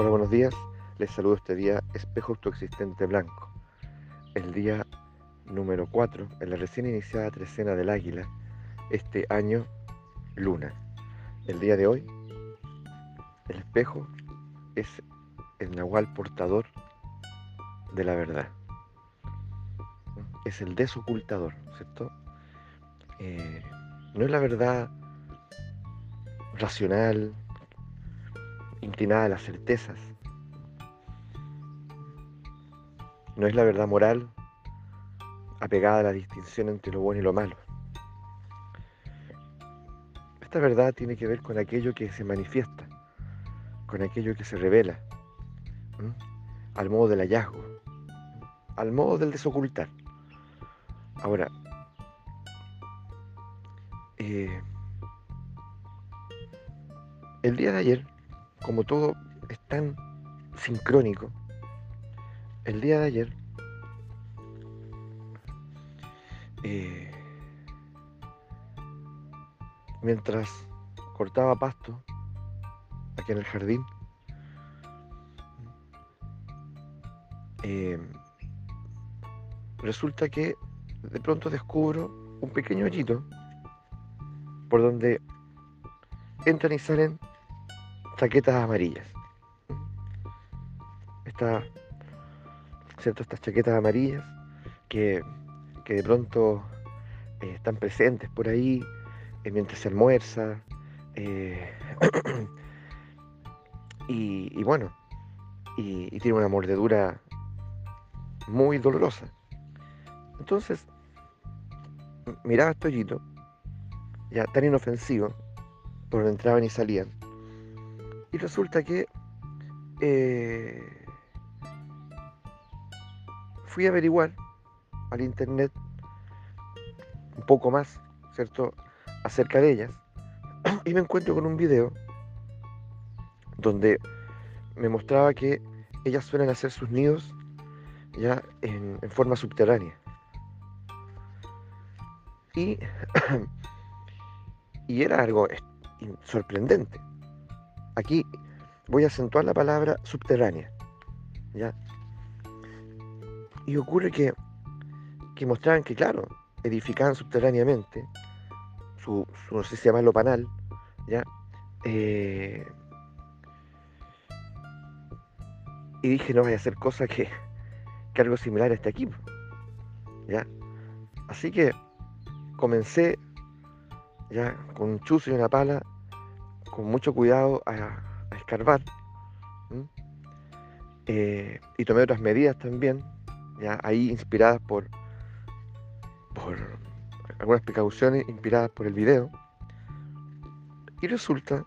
Hola, buenos días. Les saludo este día Espejo Autoexistente Blanco. El día número 4 en la recién iniciada trecena del águila, este año luna. El día de hoy, el espejo es el nahual portador de la verdad. Es el desocultador, ¿cierto? Eh, no es la verdad racional, inclinada a las certezas. No es la verdad moral apegada a la distinción entre lo bueno y lo malo. Esta verdad tiene que ver con aquello que se manifiesta, con aquello que se revela, al modo del hallazgo, al modo del desocultar. Ahora, eh, el día de ayer como todo es tan sincrónico, el día de ayer eh, mientras cortaba pasto aquí en el jardín, eh, resulta que de pronto descubro un pequeño hoyito por donde entran y salen chaquetas amarillas. ¿cierto? Estas chaquetas amarillas que, de pronto eh, están presentes por ahí eh, mientras se almuerza. Eh, y, bueno, y, tiene una mordedura muy dolorosa. Entonces, miraba hoyito, ya tan inofensivo, por donde entraban y salían, y resulta que eh, fui a averiguar al internet un poco más, ¿cierto?, acerca de ellas. Y me encuentro con un video donde me mostraba que ellas suelen hacer sus nidos ya en, en forma subterránea. Y, y era algo sorprendente. Aquí voy a acentuar la palabra subterránea. ¿ya? Y ocurre que, que mostraban que, claro, edificaban subterráneamente, su, no sé si se llama panal, ¿ya? Eh, y dije, no voy a hacer cosa que, que algo similar a este equipo. ¿ya? Así que comencé ya con un chuzo y una pala con mucho cuidado a, escarbar. Eh, y tomé otras medidas también, ya ahí inspiradas por, por algunas precauciones inspiradas por el video. Y resulta,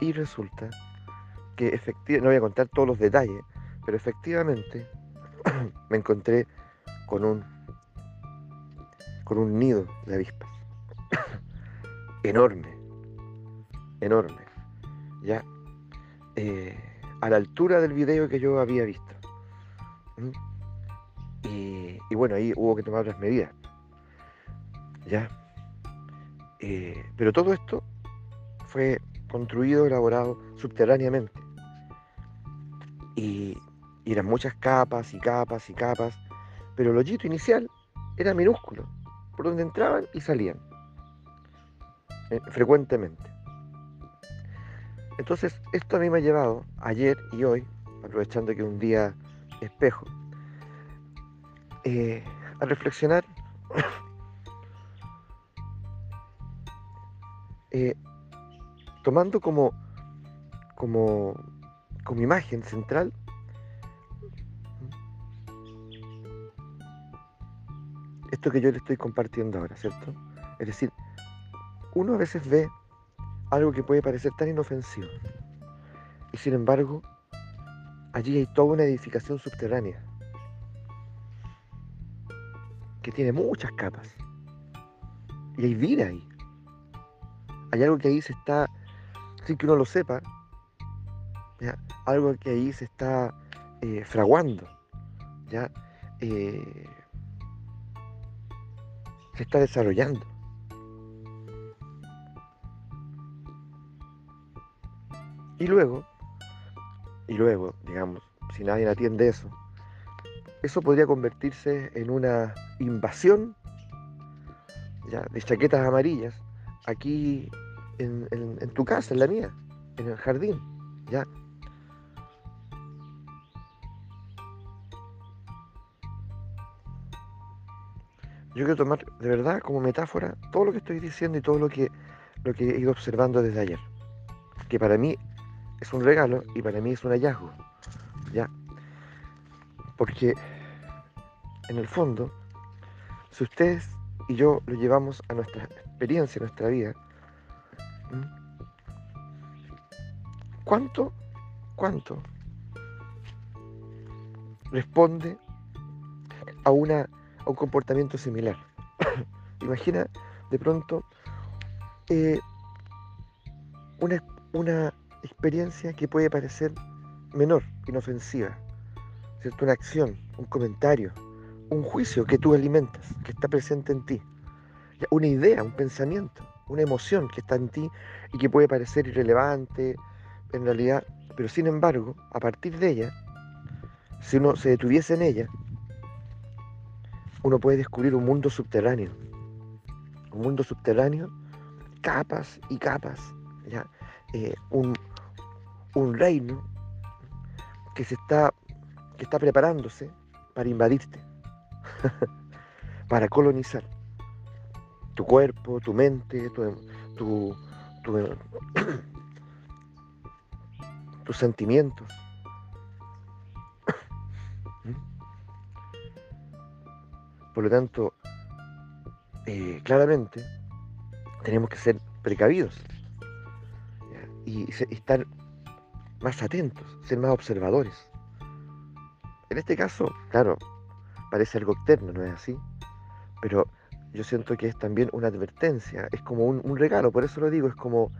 y resulta que efectivamente, no voy a contar todos los detalles, pero efectivamente me encontré con un con un nido de avispas enorme enorme, ya eh, a la altura del video que yo había visto. Y, bueno, ahí hubo que tomar otras medidas. Ya. Eh, pero todo esto fue construido, elaborado subterráneamente. Y, eran muchas capas y capas y capas. Pero el hoyito inicial era minúsculo, por donde entraban y salían. Eh, frecuentemente. Entonces, esto a mí me ha llevado ayer y hoy, aprovechando que un día espejo, eh, a reflexionar eh, tomando como, como, como imagen central esto que yo le estoy compartiendo ahora, ¿cierto? Es decir, uno a veces ve algo que puede parecer tan inofensivo. Y sin embargo, allí hay toda una edificación subterránea que tiene muchas capas. Y hay vida ahí. Hay algo que ahí se está, sin que uno lo sepa, algo que ahí se está eh, fraguando, ¿ya? Eh, se está desarrollando. Y luego, y luego, digamos, si nadie atiende eso, eso podría convertirse en una invasión ya, de chaquetas amarillas aquí en, tu casa, en la mía, en el jardín. ¿ya? Yo quiero tomar de verdad como metáfora todo lo que estoy diciendo y todo lo que, lo que he ido observando desde ayer. Que para mí es un regalo y para mí es un hallazgo. ¿Ya? Porque en el fondo, si ustedes y yo lo llevamos a nuestra experiencia, a nuestra vida, ¿cuánto, cuánto responde a, una, a un comportamiento similar? Imagina de pronto eh, una, una experiencia que puede parecer menor, inofensiva, ¿cierto? Una acción, un comentario, un juicio que tú alimentas, que está presente en ti, una idea, un pensamiento, una emoción que está en ti y que puede parecer irrelevante en realidad, pero sin embargo, a partir de ella, si uno se detuviese en ella, uno puede descubrir un mundo subterráneo, un mundo subterráneo, capas y capas, ¿ya? Eh, un, un reino que se está, que está preparándose para invadirte, para colonizar tu cuerpo, tu mente, tu, tus sentimientos. Por lo tanto, eh, claramente tenemos que ser precavidos y estar más atentos, ser más observadores. En este caso, claro, parece algo externo, ¿no es así? Pero yo siento que es también una advertencia, es como un, regalo, por eso lo digo, es como,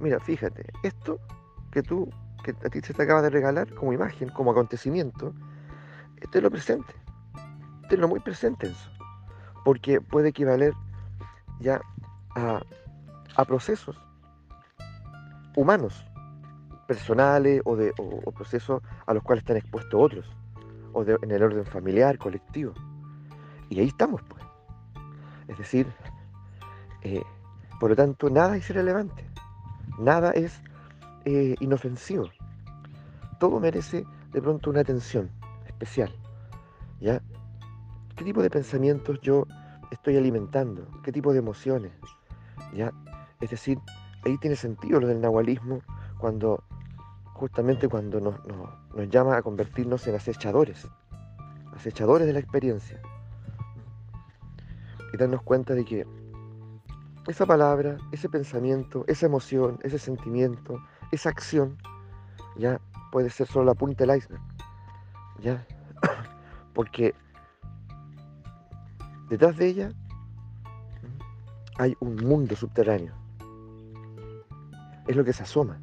mira, fíjate, esto que tú, que a ti se te acaba de regalar como imagen, como acontecimiento, este es lo presente, este es lo muy presente en eso, porque puede equivaler ya a, a procesos humanos, personales o, de, procesos a los cuales están expuestos otros, o en el orden familiar, colectivo. Y ahí estamos, pues. Es decir, eh, por lo tanto, nada es irrelevante, nada es eh, inofensivo. Todo merece de pronto una atención especial. ¿Ya? ¿Qué tipo de pensamientos yo estoy alimentando? ¿Qué tipo de emociones? ¿Ya? Es decir, ahí tiene sentido lo del nahualismo cuando justamente cuando nos, llama a convertirnos en acechadores, acechadores de la experiencia. Y darnos cuenta de que esa palabra, ese pensamiento, esa emoción, ese sentimiento, esa acción, ya puede ser solo la punta del iceberg. ¿Ya? Porque detrás de ella hay un mundo subterráneo. Es lo que se asoma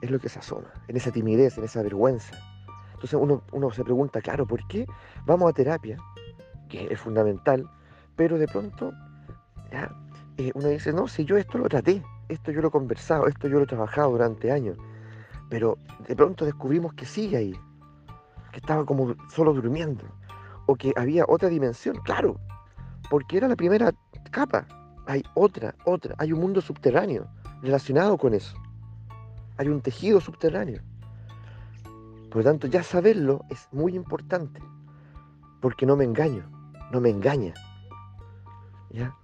es lo que se asoma, en esa timidez, en esa vergüenza. Entonces uno, se pregunta, claro, ¿por qué vamos a terapia? Que es fundamental, pero de pronto eh, uno dice, no, si yo esto lo traté, esto yo lo he conversado, esto yo lo he trabajado durante años, pero de pronto descubrimos que sigue ahí, que estaba como solo durmiendo, o que había otra dimensión, claro, porque era la primera capa, hay otra, otra, hay un mundo subterráneo relacionado con eso hay un tejido subterráneo. Por lo tanto, ya saberlo es muy importante, porque no me engaño, no me engaña. ¿Ya?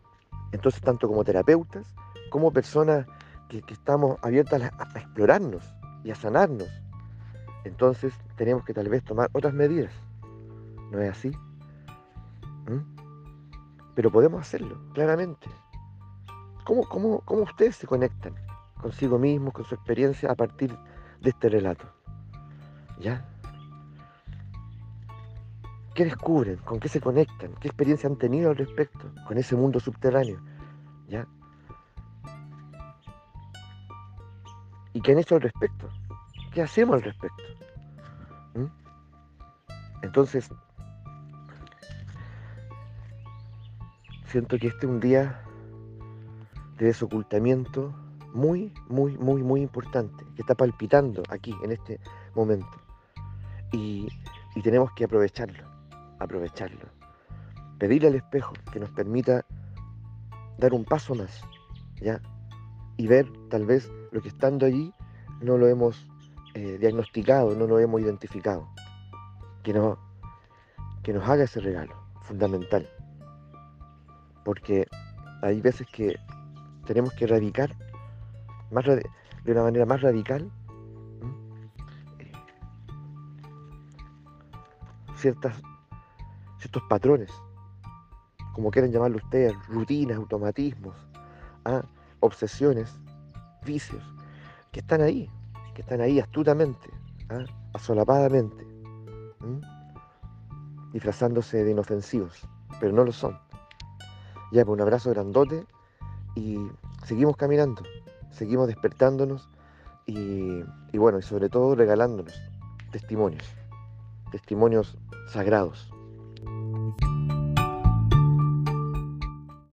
Entonces, tanto como terapeutas, como personas que, estamos abiertas a, explorarnos y a sanarnos, entonces tenemos que tal vez tomar otras medidas. ¿No es así? ¿Mm? Pero podemos hacerlo, claramente. ¿Cómo, cómo, ¿Cómo ustedes se conectan? Consigo mismo, con su experiencia a partir de este relato. ¿Ya? ¿Qué descubren? ¿Con qué se conectan? ¿Qué experiencia han tenido al respecto con ese mundo subterráneo? ¿Ya? ¿Y qué han hecho al respecto? ¿Qué hacemos al respecto? ¿Mm? Entonces, siento que este es un día de desocultamiento muy, muy, muy, muy importante, que está palpitando aquí, en este momento. Y, y tenemos que aprovecharlo, aprovecharlo. Pedirle al espejo que nos permita dar un paso más, ¿ya? Y ver tal vez lo que estando allí no lo hemos eh, diagnosticado, no lo hemos identificado. Que, no, que nos haga ese regalo, fundamental. Porque hay veces que tenemos que erradicar más de una manera más radical ciertas, ciertos patrones, como quieran llamarlo ustedes, rutinas, automatismos, ¿ah? obsesiones, vicios, que están ahí, que están ahí astutamente, ¿ah? asolapadamente, disfrazándose de inofensivos, pero no lo son. Ya, pues un abrazo grandote y seguimos caminando, seguimos despertándonos y, bueno, y sobre todo regalándonos testimonios, testimonios sagrados.